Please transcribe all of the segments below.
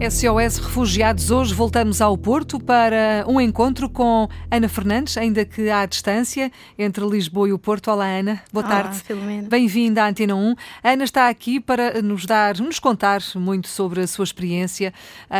SOS Refugiados, hoje voltamos ao Porto para um encontro com Ana Fernandes, ainda que à distância, entre Lisboa e o Porto. Olá, Ana. Boa Olá, tarde. Bem-vinda à Antena 1. A Ana está aqui para nos dar, nos contar muito sobre a sua experiência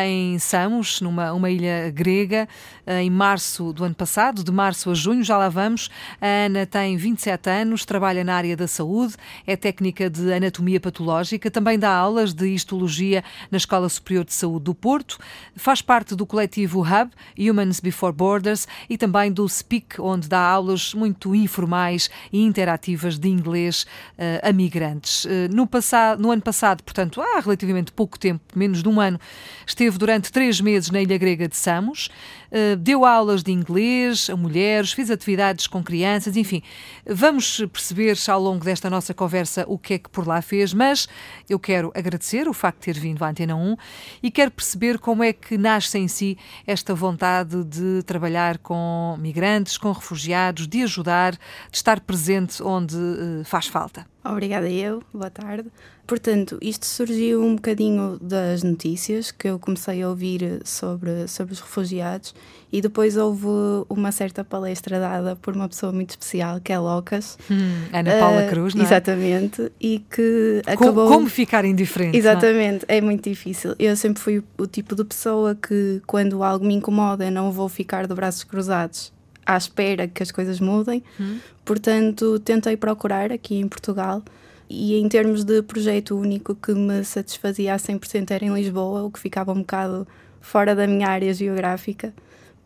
em Samos, numa uma ilha grega, em março do ano passado, de março a junho, já lá vamos. A Ana tem 27 anos, trabalha na área da saúde, é técnica de anatomia patológica, também dá aulas de histologia na Escola Superior de Saúde do Porto, faz parte do coletivo Hub, Humans Before Borders, e também do Speak, onde dá aulas muito informais e interativas de inglês uh, a migrantes. Uh, no, passado, no ano passado, portanto, há relativamente pouco tempo, menos de um ano, esteve durante três meses na ilha grega de Samos, uh, deu aulas de inglês a mulheres, fez atividades com crianças, enfim. Vamos perceber ao longo desta nossa conversa o que é que por lá fez, mas eu quero agradecer o facto de ter vindo à Antena 1 e quero perceber como é que nasce em si esta vontade de trabalhar com migrantes, com refugiados, de ajudar, de estar presente onde uh, faz falta. Obrigada eu, boa tarde. Portanto, isto surgiu um bocadinho das notícias que eu comecei a ouvir sobre, sobre os refugiados e depois houve uma certa palestra dada por uma pessoa muito especial, que é Locas. Hum, Ana Paula uh, Cruz, não é? Exatamente. E que como, acabou... Como ficar indiferente? Exatamente, é? é? muito difícil. Eu sempre fui o tipo de pessoa que quando algo me incomoda não vou ficar de braços cruzados à espera que as coisas mudem. Hum. Portanto, tentei procurar aqui em Portugal e em termos de projeto único que me satisfazia a 100% era em Lisboa, o que ficava um bocado fora da minha área geográfica,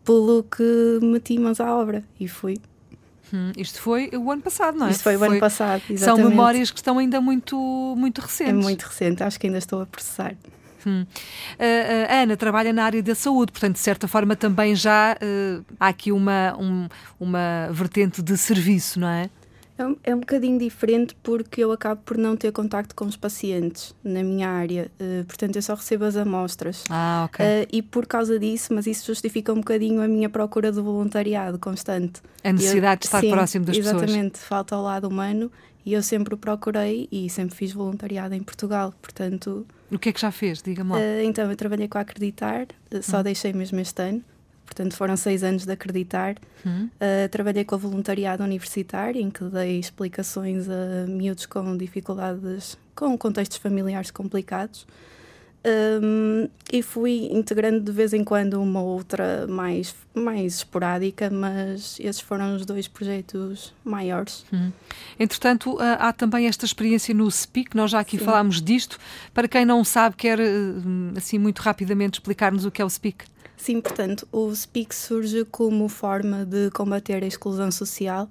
pelo que meti mãos à obra e fui. Hum, isto foi o ano passado, não é? Isto foi o foi... ano passado, exatamente. São memórias que estão ainda muito, muito recentes. É muito recente, acho que ainda estou a processar. Hum. A Ana trabalha na área da saúde, portanto, de certa forma também já uh, há aqui uma, um, uma vertente de serviço, não é? É um, é um bocadinho diferente porque eu acabo por não ter contacto com os pacientes na minha área, uh, portanto eu só recebo as amostras. Ah, ok. Uh, e por causa disso, mas isso justifica um bocadinho a minha procura de voluntariado constante. A necessidade eu, de estar sim, próximo das exatamente, pessoas. Exatamente, falta ao lado humano e eu sempre o procurei e sempre fiz voluntariado em Portugal, portanto... O que é que já fez? Diga-me lá. Uh, então, eu trabalhei com a Acreditar, só hum. deixei mesmo este ano portanto foram seis anos de acreditar. Uh, trabalhei com o voluntariado universitário, em que dei explicações a miúdos com dificuldades, com contextos familiares complicados. Um, e fui integrando de vez em quando uma outra mais, mais esporádica, mas esses foram os dois projetos maiores. Hum. Entretanto, há também esta experiência no SPIC, nós já aqui Sim. falámos disto. Para quem não sabe, quer hum, assim muito rapidamente explicar-nos o que é o SPIC? Sim, portanto, o SPIC surge como forma de combater a exclusão social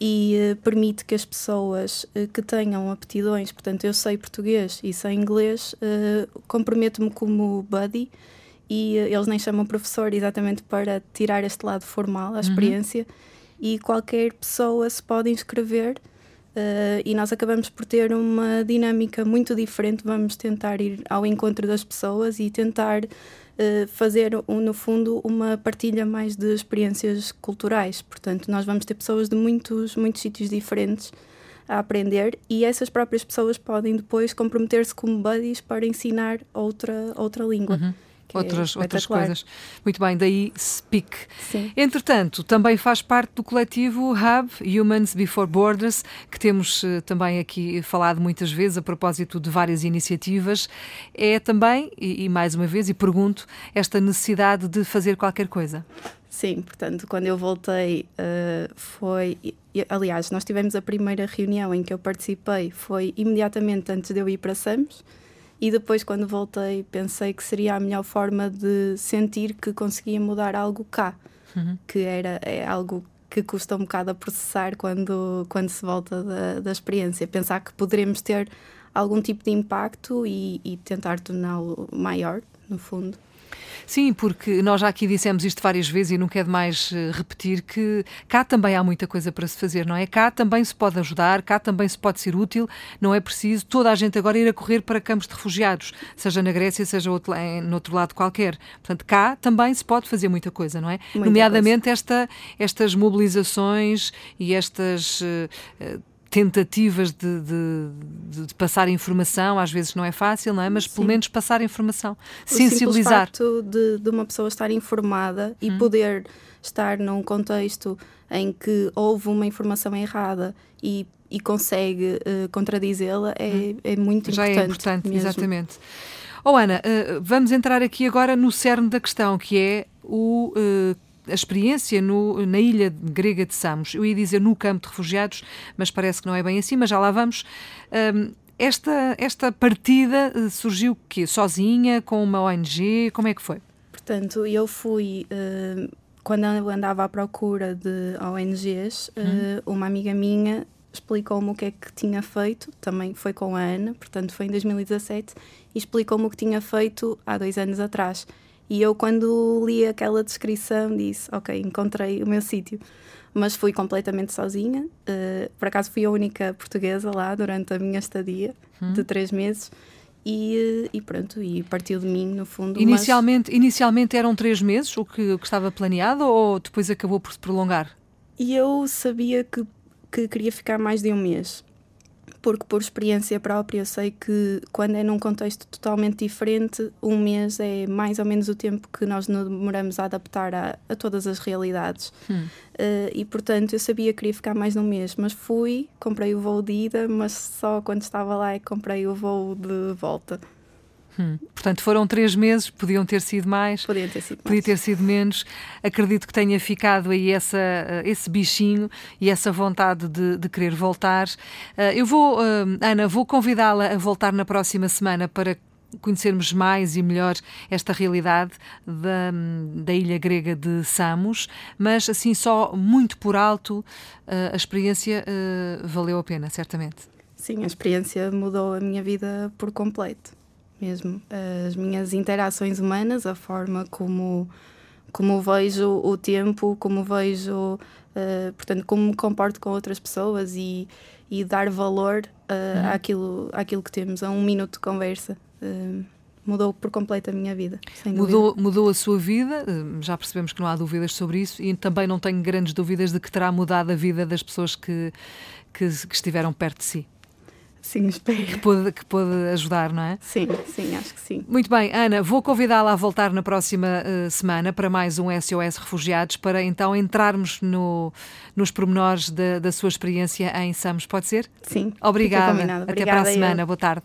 e uh, permite que as pessoas uh, que tenham aptidões, portanto, eu sei português e sei inglês, uh, comprometo-me como buddy e eles nem chamam professor exatamente para tirar este lado formal, a uhum. experiência, uhum. e qualquer pessoa se pode inscrever. e nós acabamos por ter uma dinâmica muito diferente. Vamos tentar ir ao encontro das pessoas e tentar eh, fazer, no fundo, uma partilha mais de experiências culturais. Portanto, nós vamos ter pessoas de muitos, muitos sítios diferentes a aprender e essas próprias pessoas podem depois comprometer-se como buddies para ensinar outra, outra língua. Uhum outras, é outras coisas. Muito bem, daí Speak. Sim. Entretanto, também faz parte do coletivo Hub Humans Before Borders, que temos uh, também aqui falado muitas vezes a propósito de várias iniciativas. É também, e, e mais uma vez, e pergunto, esta necessidade de fazer qualquer coisa. Sim, portanto, quando eu voltei, uh, foi. Aliás, nós tivemos a primeira reunião em que eu participei, foi imediatamente antes de eu ir para Samos e depois, quando voltei, pensei que seria a melhor forma de sentir que conseguia mudar algo cá, uhum. que era é algo que custa um bocado a processar quando, quando se volta da, da experiência. Pensar que poderemos ter algum tipo de impacto e, e tentar torná-lo maior, no fundo. Sim, porque nós já aqui dissemos isto várias vezes e não quero mais eh, repetir que cá também há muita coisa para se fazer, não é? Cá também se pode ajudar, cá também se pode ser útil, não é preciso toda a gente agora ir a correr para campos de refugiados, seja na Grécia, seja outro, no outro lado qualquer. Portanto, cá também se pode fazer muita coisa, não é? Muita Nomeadamente esta, estas mobilizações e estas. Uh, tentativas de, de, de, passar informação, às vezes não é fácil, não é? Mas Sim. pelo menos passar informação, o sensibilizar. O facto de, de uma pessoa estar informada e hum. poder estar num contexto em que houve uma informação errada e, e consegue uh, contradizê-la é, hum. é muito Já importante. Já é importante, mesmo. exatamente. Oh Ana, uh, vamos entrar aqui agora no cerne da questão, que é o uh, a experiência no, na ilha grega de Samos. Eu ia dizer no campo de refugiados, mas parece que não é bem assim, mas já lá vamos. Um, esta, esta partida eh, surgiu que sozinha, com uma ONG? Como é que foi? Portanto, eu fui. Uh, quando eu andava à procura de ONGs, uh, uma amiga minha explicou-me o que é que tinha feito, também foi com a Ana, portanto foi em 2017, e explicou-me o que tinha feito há dois anos atrás. E eu, quando li aquela descrição, disse: Ok, encontrei o meu sítio. Mas fui completamente sozinha. Uh, por acaso, fui a única portuguesa lá durante a minha estadia hum. de três meses. E, eh, e, pronto, e partiu de mim, no fundo. Inicialmente, mas... inicialmente eram três meses o que, o que estava planeado ou depois acabou por se prolongar? E eu sabia que, que queria ficar mais de um mês porque por experiência própria sei que quando é num contexto totalmente diferente, um mês é mais ou menos o tempo que nós demoramos a adaptar a, a todas as realidades. Hum. Uh, e portanto eu sabia que queria ficar mais de um mês, mas fui, comprei o voo de ida, mas só quando estava lá é que comprei o voo de volta. Hum. Portanto, foram três meses, podiam ter sido mais, Podiam ter sido podia ter sido menos. Acredito que tenha ficado aí essa, eh, esse bichinho e essa vontade de, de querer voltar. Eh, eu vou, eh, Ana, vou convidá-la a voltar na próxima semana para conhecermos mais e melhor esta realidade da, da ilha grega de Samos, mas assim só muito por alto a experiência valeu a pena, certamente. Sim, a experiência mudou a minha vida por completo mesmo. As minhas interações humanas, a forma como, como vejo o tempo, como vejo, uh, portanto, como me comporto com outras pessoas e, e dar valor uh, uhum. àquilo, àquilo que temos, a um minuto de conversa. Uh, mudou por completo a minha vida. mudou, mudou a sua vida, já percebemos que não há dúvidas sobre isso e também não tenho grandes dúvidas de que terá mudado a vida das pessoas que, que, que estiveram perto de si. Sim, espero. Que pode, que pode ajudar, não é? Sim, sim, acho que sim. Muito bem, Ana, vou convidá-la a voltar na próxima uh, semana para mais um SOS Refugiados, para então entrarmos no, nos pormenores da, da sua experiência em Samos. Pode ser? Sim. Obrigada. Até para a semana. Eu. Boa tarde.